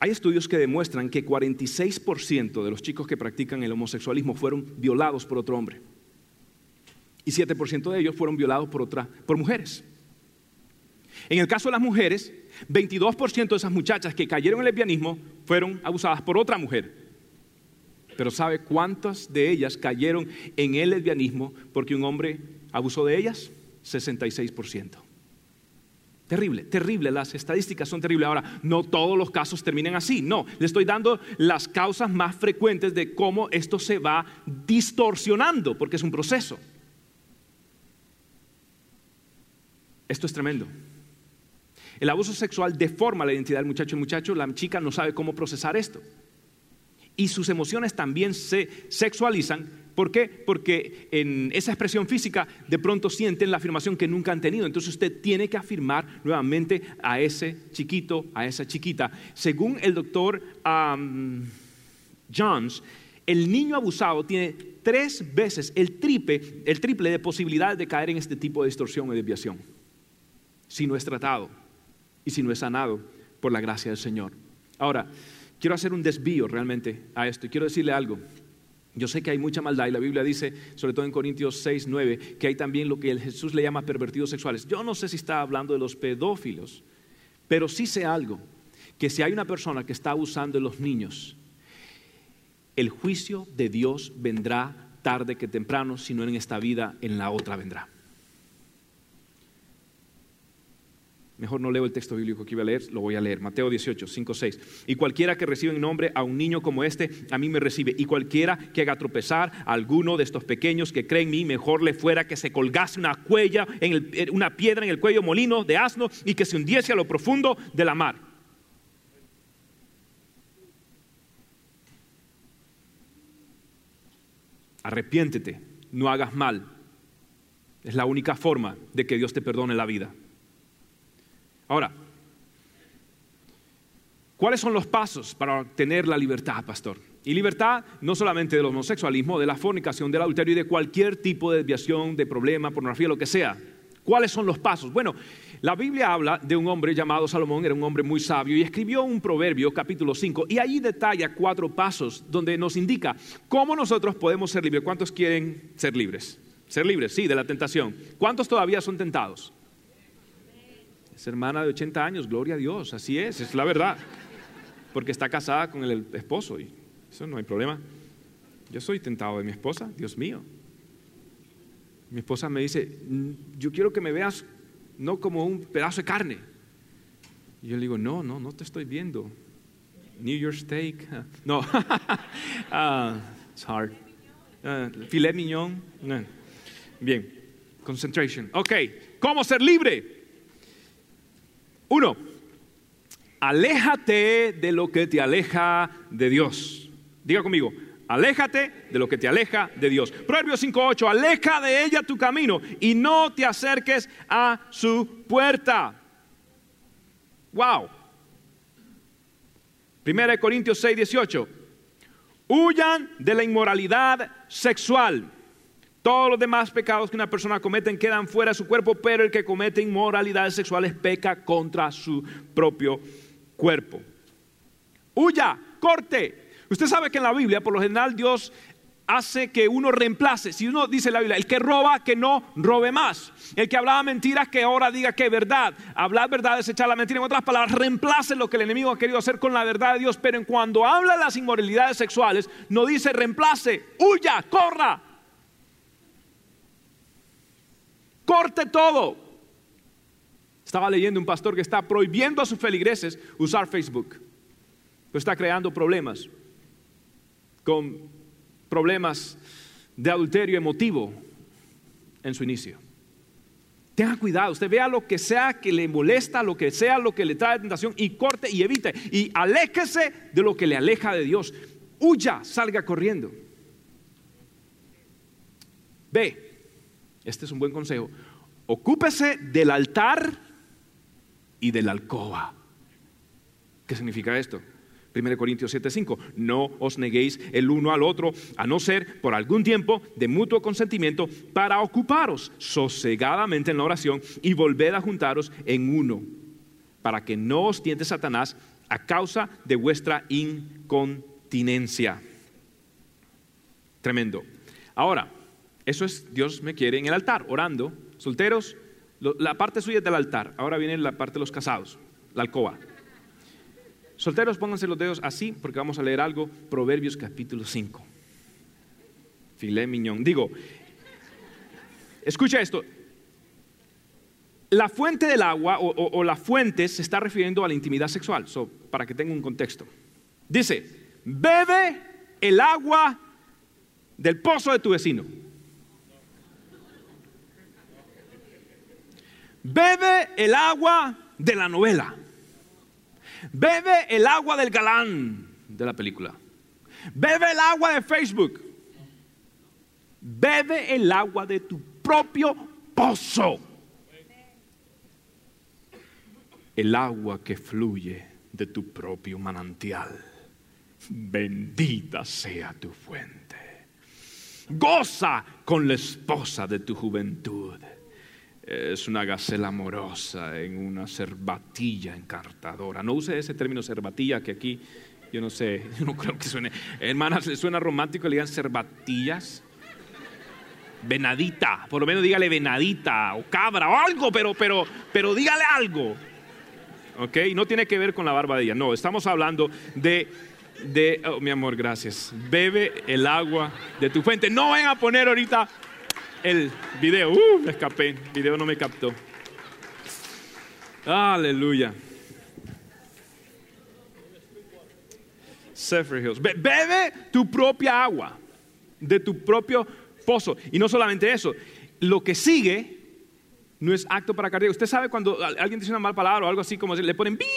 Hay estudios que demuestran que 46% de los chicos que practican el homosexualismo fueron violados por otro hombre y 7% de ellos fueron violados por, otra, por mujeres. En el caso de las mujeres, 22% de esas muchachas que cayeron en el lesbianismo fueron abusadas por otra mujer. Pero ¿sabe cuántas de ellas cayeron en el lesbianismo porque un hombre abusó de ellas? 66%. Terrible, terrible, las estadísticas son terribles. Ahora, no todos los casos terminan así, no, le estoy dando las causas más frecuentes de cómo esto se va distorsionando, porque es un proceso. Esto es tremendo. El abuso sexual deforma la identidad del muchacho y muchacho, la chica no sabe cómo procesar esto. Y sus emociones también se sexualizan. ¿Por qué? Porque en esa expresión física de pronto sienten la afirmación que nunca han tenido. Entonces usted tiene que afirmar nuevamente a ese chiquito, a esa chiquita. Según el doctor Jones, el niño abusado tiene tres veces el triple, el triple de posibilidades de caer en este tipo de distorsión o desviación si no es tratado y si no es sanado por la gracia del Señor. Ahora, quiero hacer un desvío realmente a esto y quiero decirle algo. Yo sé que hay mucha maldad y la Biblia dice, sobre todo en Corintios 6, 9, que hay también lo que Jesús le llama pervertidos sexuales. Yo no sé si está hablando de los pedófilos, pero sí sé algo, que si hay una persona que está abusando de los niños, el juicio de Dios vendrá tarde que temprano, si no en esta vida, en la otra vendrá. Mejor no leo el texto bíblico que iba a leer, lo voy a leer. Mateo 18, 5, 6. Y cualquiera que reciba en nombre a un niño como este, a mí me recibe. Y cualquiera que haga tropezar a alguno de estos pequeños que creen en mí, mejor le fuera que se colgase una, cuella, en eh, una piedra en el cuello molino de asno y que se hundiese a lo profundo de la mar. Arrepiéntete, no hagas mal. Es la única forma de que Dios te perdone la vida. Ahora, ¿cuáles son los pasos para obtener la libertad, pastor? Y libertad no solamente del homosexualismo, de la fornicación, del adulterio y de cualquier tipo de desviación, de problema, pornografía, lo que sea. ¿Cuáles son los pasos? Bueno, la Biblia habla de un hombre llamado Salomón, era un hombre muy sabio, y escribió un proverbio, capítulo 5, y ahí detalla cuatro pasos donde nos indica cómo nosotros podemos ser libres. ¿Cuántos quieren ser libres? Ser libres, sí, de la tentación. ¿Cuántos todavía son tentados? Es hermana de 80 años, gloria a Dios, así es, es la verdad. Porque está casada con el esposo y eso no hay problema. Yo soy tentado de mi esposa, Dios mío. Mi esposa me dice, mm, yo quiero que me veas no como un pedazo de carne. Y yo le digo, no, no, no te estoy viendo. New York steak. No, uh, it's hard. Uh, filet mignon. Bien, concentration. Ok, ¿cómo ser libre? Uno, aléjate de lo que te aleja de Dios. Diga conmigo, aléjate de lo que te aleja de Dios. Proverbios 5.8, aleja de ella tu camino y no te acerques a su puerta. Wow. Primera de Corintios 6.18, huyan de la inmoralidad sexual. Todos los demás pecados que una persona comete quedan fuera de su cuerpo, pero el que comete inmoralidades sexuales peca contra su propio cuerpo. Huya, corte, Usted sabe que en la Biblia, por lo general, Dios hace que uno reemplace. Si uno dice la Biblia, el que roba, que no robe más. El que hablaba mentiras, que ahora diga que es verdad. Hablar verdad es echar la mentira. En otras palabras, reemplace lo que el enemigo ha querido hacer con la verdad de Dios. Pero en cuando habla de las inmoralidades sexuales, no dice reemplace, huya, corra. Corte todo. Estaba leyendo un pastor que está prohibiendo a sus feligreses usar Facebook. Pues está creando problemas con problemas de adulterio emotivo en su inicio. Tenga cuidado, usted vea lo que sea que le molesta, lo que sea lo que le trae tentación y corte y evite y aléjese de lo que le aleja de Dios. Huya, salga corriendo. Ve, este es un buen consejo. Ocúpese del altar y de la alcoba. ¿Qué significa esto? 1 Corintios 7:5, no os neguéis el uno al otro, a no ser por algún tiempo de mutuo consentimiento, para ocuparos sosegadamente en la oración y volver a juntaros en uno, para que no os tiente Satanás a causa de vuestra incontinencia. Tremendo. Ahora, eso es Dios me quiere en el altar, orando. Solteros, la parte suya es del altar. Ahora viene la parte de los casados, la alcoba. Solteros, pónganse los dedos así porque vamos a leer algo. Proverbios capítulo 5. Filé miñón. Digo, escucha esto. La fuente del agua o, la fuente se está refiriendo a la intimidad sexual, para que tenga un contexto. Dice, bebe el agua del pozo de tu vecino. Bebe el agua de la novela. Bebe el agua del galán de la película. Bebe el agua de Facebook. Bebe el agua de tu propio pozo. El agua que fluye de tu propio manantial. Bendita sea tu fuente. Goza con la esposa de tu juventud es una gacela amorosa en una cervatilla encartadora. No use ese término cervatilla que aquí, yo no sé, yo no creo que suene. Hermanas, le suena romántico, le digan cervatillas. Venadita, por lo menos dígale venadita o cabra o algo, pero, pero, pero dígale algo. ¿Ok? No tiene que ver con la barba de ella. No, estamos hablando de de, oh, mi amor, gracias. Bebe el agua de tu fuente. No vayan a poner ahorita el video. Uh, me escapé. El video no me captó. Aleluya. Hills. bebe tu propia agua de tu propio pozo. Y no solamente eso, lo que sigue no es acto para cardíaco. Usted sabe cuando alguien dice una mala palabra o algo así como le ponen bip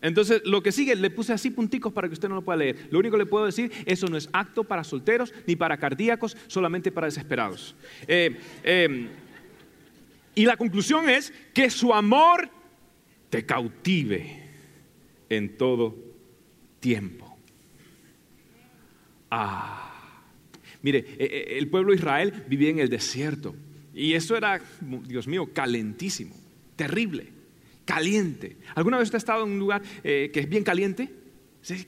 entonces, lo que sigue, le puse así punticos para que usted no lo pueda leer. Lo único que le puedo decir, eso no es acto para solteros ni para cardíacos, solamente para desesperados. Eh, em, y la conclusión es que su amor te cautive en todo tiempo. Ah, mire, e, e, el pueblo de Israel vivía en el desierto y eso era, Dios mío, calentísimo, terrible caliente. ¿Alguna vez usted ha estado en un lugar eh, que es bien caliente?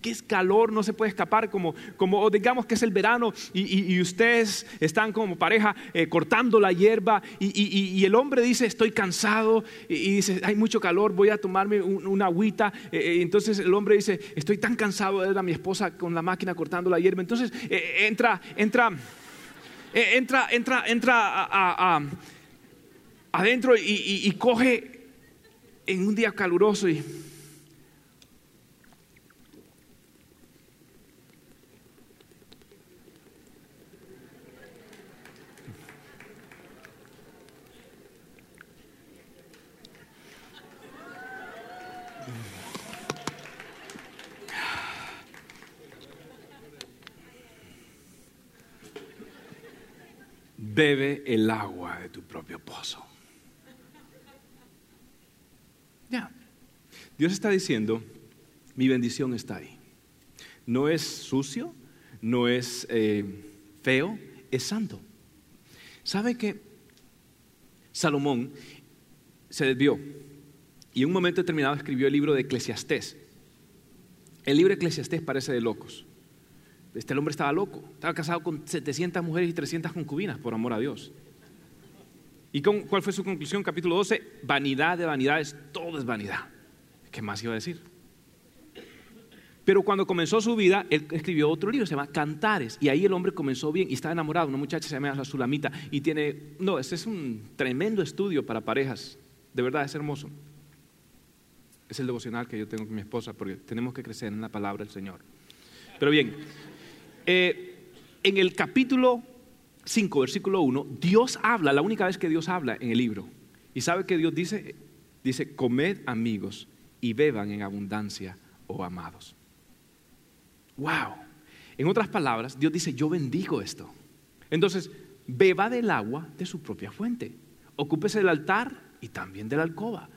que es calor, no se puede escapar, como, como digamos que es el verano y, ustedes están como pareja eh, cortando la hierba y, el hombre dice estoy cansado y, dice hay mucho calor, voy a tomarme una agüita. Eh, entonces el hombre dice estoy tan cansado de ver a mi esposa con la máquina cortando la hierba. Entonces entra, entra, entra, entra, entra adentro y coge en un día caluroso y bebe el agua de tu propio pozo. Dios está diciendo, mi bendición está ahí. No es sucio, no es eh, feo, es santo. ¿Sabe que Salomón se desvió y en un momento determinado escribió el libro de Eclesiastés? El libro Eclesiastés parece de locos. Este hombre estaba loco, estaba casado con 700 mujeres y 300 concubinas por amor a Dios. ¿Y cuál fue su conclusión? Capítulo 12, vanidad de vanidades, todo es vanidad. ¿Qué más iba a decir? Pero cuando comenzó su vida, él escribió otro libro, se llama Cantares, y ahí el hombre comenzó bien y estaba enamorado, una muchacha se llama la Sulamita, y tiene, no, este es un tremendo estudio para parejas, de verdad es hermoso. Es el devocional que yo tengo con mi esposa, porque tenemos que crecer en la palabra del Señor. Pero bien, eh, en el capítulo 5, versículo 1, Dios habla, la única vez que Dios habla en el libro. ¿Y sabe que Dios dice? Dice, comed amigos y beban en abundancia, oh amados. Wow. En otras palabras, Dios dice, yo bendigo esto. Entonces, beba del agua de su propia fuente. Ocúpese del altar y también de la alcoba.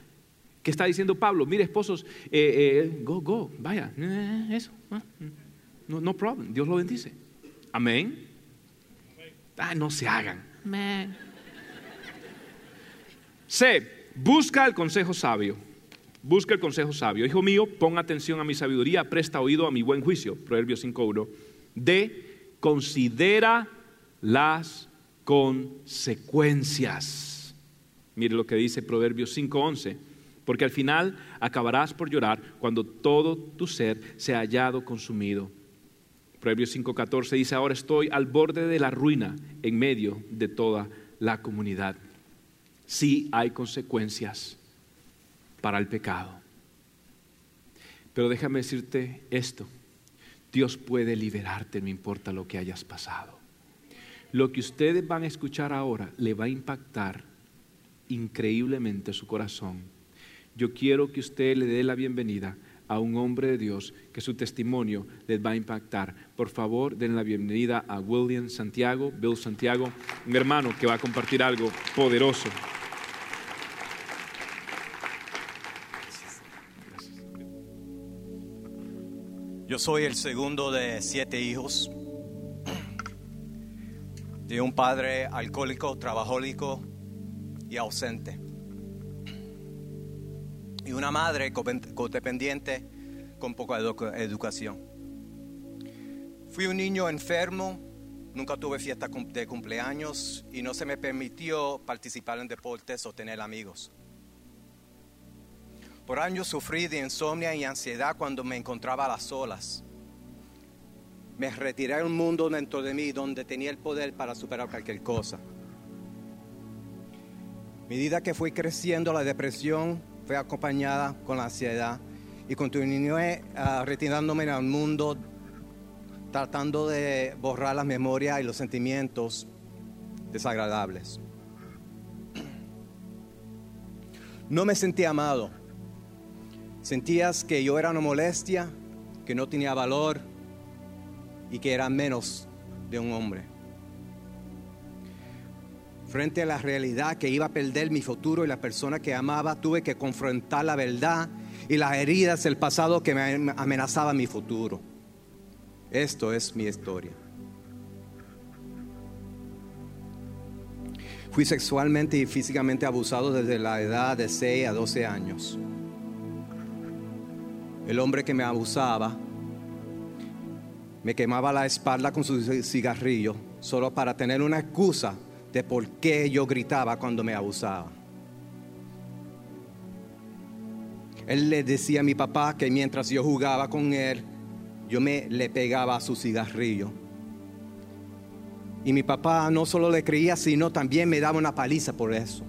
¿Qué está diciendo Pablo? Mire, esposos, eh, eh, go, go, vaya, eh, eso. Ah, no, no problem, Dios lo bendice. Amén. Ah, no se hagan. C. Busca el consejo sabio. Busca el consejo sabio. Hijo mío, pon atención a mi sabiduría, presta oído a mi buen juicio. Proverbios 5.1. D. Considera las consecuencias. Mire lo que dice Proverbios 5.11. Porque al final acabarás por llorar cuando todo tu ser se ha hallado consumido Proverbios 5:14 dice, ahora estoy al borde de la ruina en medio de toda la comunidad. Sí hay consecuencias para el pecado. Pero déjame decirte esto, Dios puede liberarte, no importa lo que hayas pasado. Lo que ustedes van a escuchar ahora le va a impactar increíblemente su corazón. Yo quiero que usted le dé la bienvenida a un hombre de Dios que su testimonio les va a impactar. Por favor, den la bienvenida a William Santiago, Bill Santiago, un hermano que va a compartir algo poderoso. Yo soy el segundo de siete hijos, de un padre alcohólico, trabajólico y ausente y una madre codependiente con poca educación. Fui un niño enfermo, nunca tuve fiesta de cumpleaños y no se me permitió participar en deportes o tener amigos. Por años sufrí de insomnio y ansiedad cuando me encontraba a las solas. Me retiré a un mundo dentro de mí donde tenía el poder para superar cualquier cosa. A medida que fui creciendo, la depresión fue acompañada con la ansiedad y continué uh, retirándome al mundo, tratando de borrar las memorias y los sentimientos desagradables. No me sentía amado. Sentías que yo era una molestia, que no tenía valor y que era menos de un hombre frente a la realidad que iba a perder mi futuro y la persona que amaba, tuve que confrontar la verdad y las heridas del pasado que me amenazaban mi futuro. Esto es mi historia. Fui sexualmente y físicamente abusado desde la edad de 6 a 12 años. El hombre que me abusaba me quemaba la espalda con su cigarrillo solo para tener una excusa de por qué yo gritaba cuando me abusaba. Él le decía a mi papá que mientras yo jugaba con él, yo me le pegaba a su cigarrillo. Y mi papá no solo le creía, sino también me daba una paliza por eso.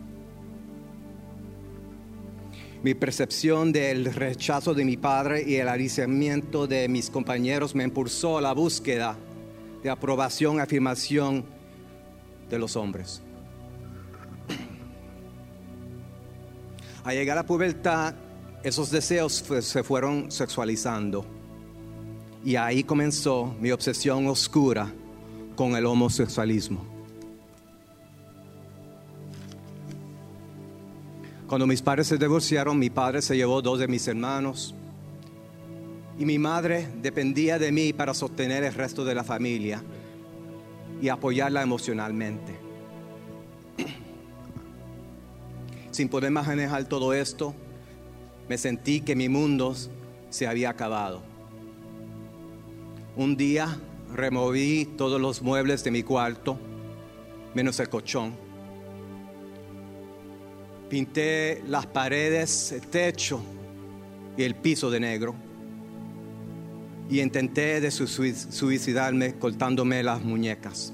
Mi percepción del rechazo de mi padre y el aliciamiento de mis compañeros me impulsó a la búsqueda de aprobación, afirmación de los hombres. Al llegar a la pubertad, esos deseos se fueron sexualizando. Y ahí comenzó mi obsesión oscura con el homosexualismo. Cuando mis padres se divorciaron, mi padre se llevó dos de mis hermanos y mi madre dependía de mí para sostener el resto de la familia y apoyarla emocionalmente. Sin poder manejar todo esto, me sentí que mi mundo se había acabado. Un día removí todos los muebles de mi cuarto, menos el colchón. Pinté las paredes, el techo y el piso de negro. Y intenté suicidarme cortándome las muñecas.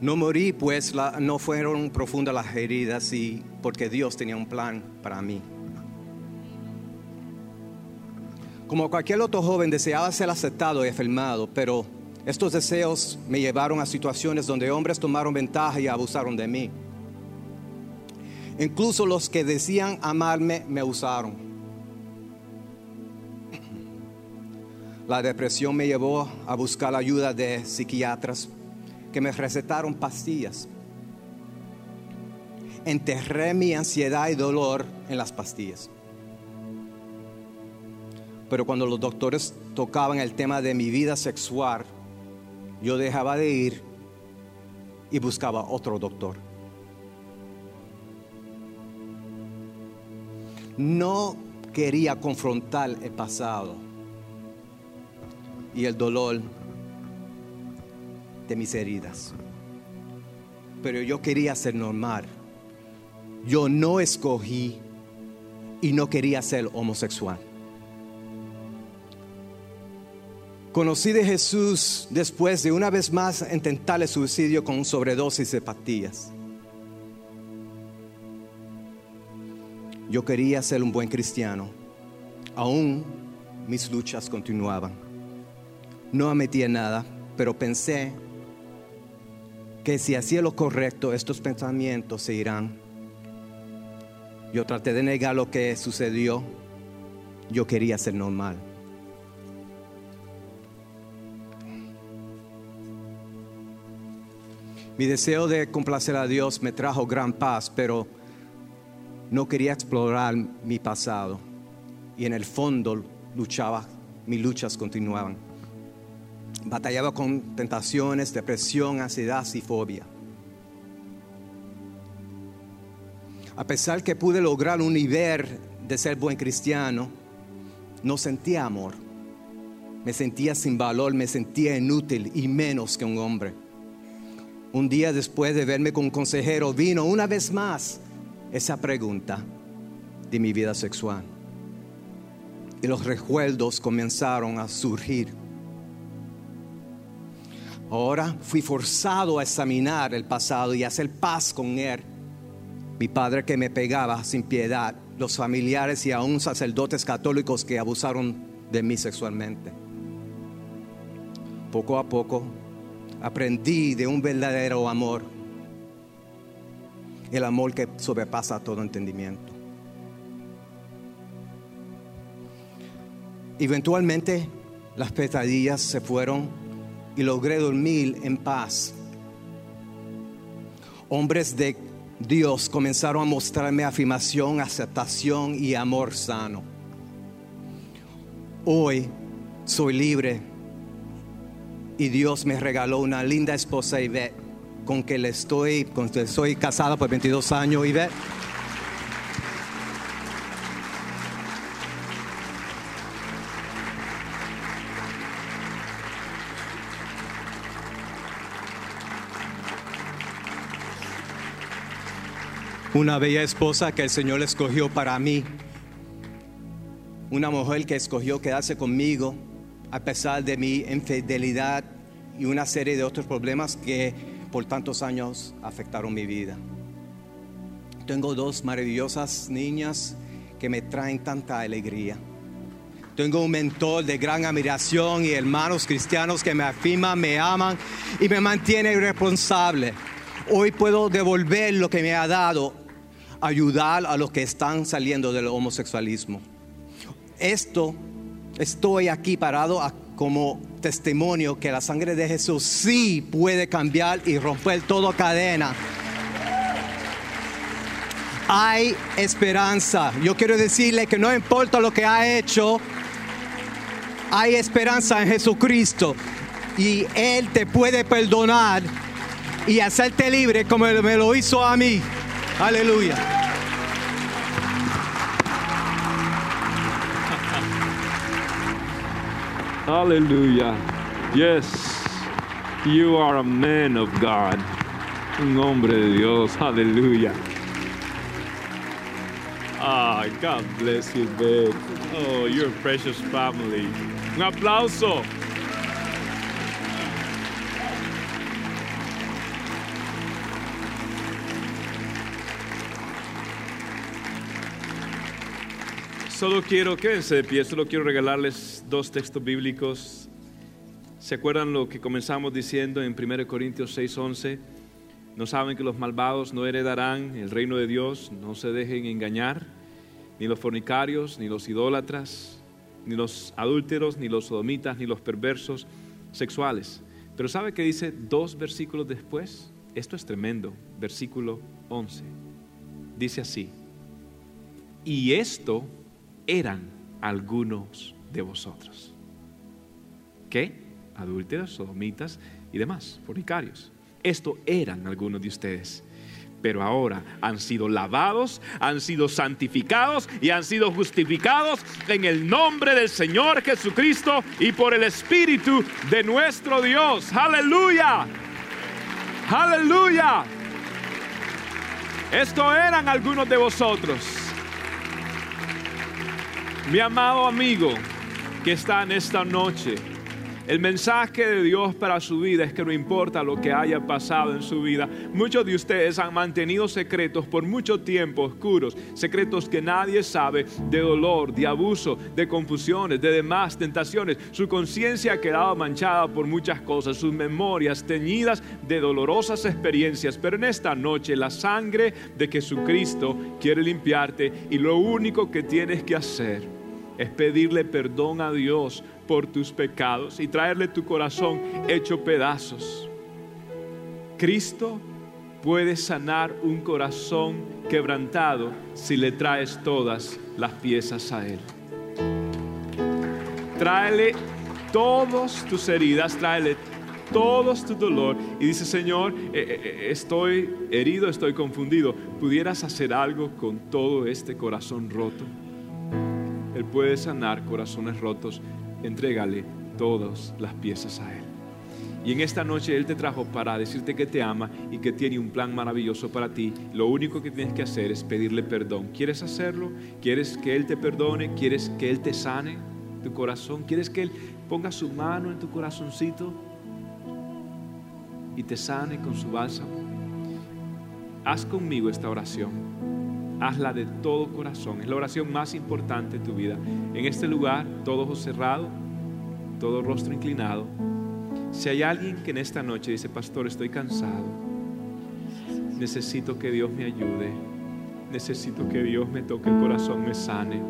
No morí, pues no fueron profundas las heridas y porque Dios tenía un plan para mí. Como cualquier otro joven deseaba ser aceptado y afirmado, pero estos deseos me llevaron a situaciones donde hombres tomaron ventaja y abusaron de mí. Incluso los que decían amarme me usaron. La depresión me llevó a buscar la ayuda de psiquiatras que me recetaron pastillas. Enterré mi ansiedad y dolor en las pastillas. Pero cuando los doctores tocaban el tema de mi vida sexual, yo dejaba de ir y buscaba otro doctor. No quería confrontar el pasado y el dolor de mis heridas. Pero yo quería ser normal. Yo no escogí y no quería ser homosexual. Conocí de Jesús después de una vez más intentar el suicidio con sobredosis de pastillas. Yo quería ser un buen cristiano. Aún mis luchas continuaban. No ametí nada, pero pensé que si hacía lo correcto, estos pensamientos se irán. Yo traté de negar lo que sucedió. Yo quería ser normal. Mi deseo de complacer a Dios me trajo gran paz, pero no quería explorar mi pasado. Y en el fondo luchaba, mis luchas continuaban. Batallaba con tentaciones, depresión, ansiedad y fobia. A pesar que pude lograr un nivel de ser buen cristiano, no sentía amor. Me sentía sin valor, me sentía inútil y menos que un hombre. Un día después de verme con un consejero, vino una vez más esa pregunta de mi vida sexual. Y los recuerdos comenzaron a surgir Ahora fui forzado a examinar el pasado y hacer paz con él. Mi padre que me pegaba sin piedad, los familiares y aún sacerdotes católicos que abusaron de mí sexualmente. Poco a poco aprendí de un verdadero amor, el amor que sobrepasa todo entendimiento. Eventualmente las pesadillas se fueron y logré dormir en paz. Hombres de Dios comenzaron a mostrarme afirmación, aceptación y amor sano. Hoy soy libre y Dios me regaló una linda esposa Ivette con que le estoy, con que casada por 22 años Ivette. Una bella esposa que el Señor escogió para mí, una mujer que escogió quedarse conmigo a pesar de mi infidelidad y una serie de otros problemas que por tantos años afectaron mi vida. Tengo dos maravillosas niñas que me traen tanta alegría. Tengo un mentor de gran admiración y hermanos cristianos que me afirman, me aman y me mantienen responsable. Hoy puedo devolver lo que me ha dado ayudar a los que están saliendo del homosexualismo. Esto, estoy aquí parado como testimonio que la sangre de Jesús sí puede cambiar y romper toda cadena. Hay esperanza. Yo quiero decirle que no importa lo que ha hecho, hay esperanza en Jesucristo. Y Él te puede perdonar y hacerte libre como me lo hizo a mí. Aleluya. Aleluya. Yes. You are a man of God. Un hombre de Dios. Aleluya. Ah, God bless you, babe. Oh, you're a precious family. Un aplauso. Solo quiero, quédense de pie, solo quiero regalarles dos textos bíblicos. ¿Se acuerdan lo que comenzamos diciendo en 1 Corintios 6:11? No saben que los malvados no heredarán el reino de Dios, no se dejen engañar, ni los fornicarios, ni los idólatras, ni los adúlteros, ni los sodomitas, ni los perversos sexuales. Pero ¿sabe qué dice dos versículos después? Esto es tremendo. Versículo 11. Dice así. Y esto eran algunos de vosotros. ¿Qué? Adúlteros, sodomitas y demás, fornicarios. Esto eran algunos de ustedes. Pero ahora han sido lavados, han sido santificados y han sido justificados en el nombre del Señor Jesucristo y por el Espíritu de nuestro Dios. Aleluya. Aleluya. Esto eran algunos de vosotros. Mi amado amigo que está en esta noche, el mensaje de Dios para su vida es que no importa lo que haya pasado en su vida, muchos de ustedes han mantenido secretos por mucho tiempo oscuros, secretos que nadie sabe, de dolor, de abuso, de confusiones, de demás tentaciones. Su conciencia ha quedado manchada por muchas cosas, sus memorias teñidas de dolorosas experiencias, pero en esta noche la sangre de Jesucristo quiere limpiarte y lo único que tienes que hacer es pedirle perdón a Dios por tus pecados y traerle tu corazón hecho pedazos. Cristo puede sanar un corazón quebrantado si le traes todas las piezas a Él. Tráele todas tus heridas, tráele todos tu dolor y dice, Señor, eh, eh, eh, estoy herido, estoy confundido. ¿Pudieras hacer algo con todo este corazón roto? Él puede sanar corazones rotos entrégale todas las piezas a Él. Y en esta noche Él te trajo para decirte que te ama y que tiene un plan maravilloso para ti. Lo único que tienes que hacer es pedirle perdón. ¿Quieres hacerlo? ¿Quieres que Él te perdone? ¿Quieres que Él te sane tu corazón? ¿Quieres que Él ponga su mano en tu corazoncito y te sane con su bálsamo? Haz conmigo esta oración. Hazla de todo corazón. Es la oración más importante de tu vida. En este lugar, todo ojo cerrado, todo rostro inclinado. Si hay alguien que en esta noche dice, pastor, estoy cansado, necesito que Dios me ayude, necesito que Dios me toque el corazón, me sane.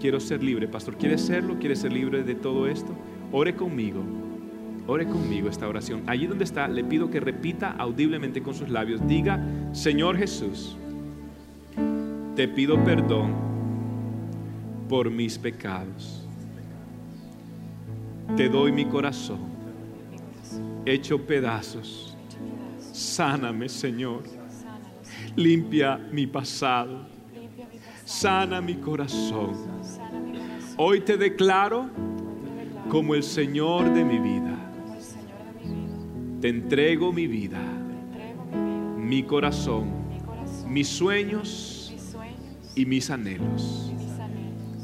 Quiero ser libre, pastor. ¿Quieres serlo? ¿Quieres ser libre de todo esto? Ore conmigo. Ore conmigo esta oración. Allí donde está, le pido que repita audiblemente con sus labios. Diga, Señor Jesús, te pido perdón por mis pecados. Te doy mi corazón, hecho pedazos. Sáname, Señor. Limpia mi pasado. Sana mi corazón. Hoy te declaro como el Señor de mi vida. Te entrego mi vida, mi corazón, mis sueños y mis anhelos.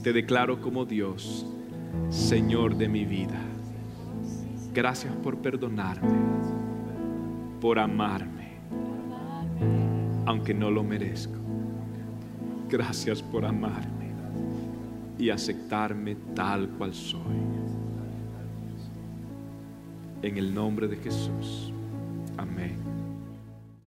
Te declaro como Dios, Señor de mi vida. Gracias por perdonarme, por amarme, aunque no lo merezco. Gracias por amarme y aceptarme tal cual soy. En el nombre de Jesús. Amén.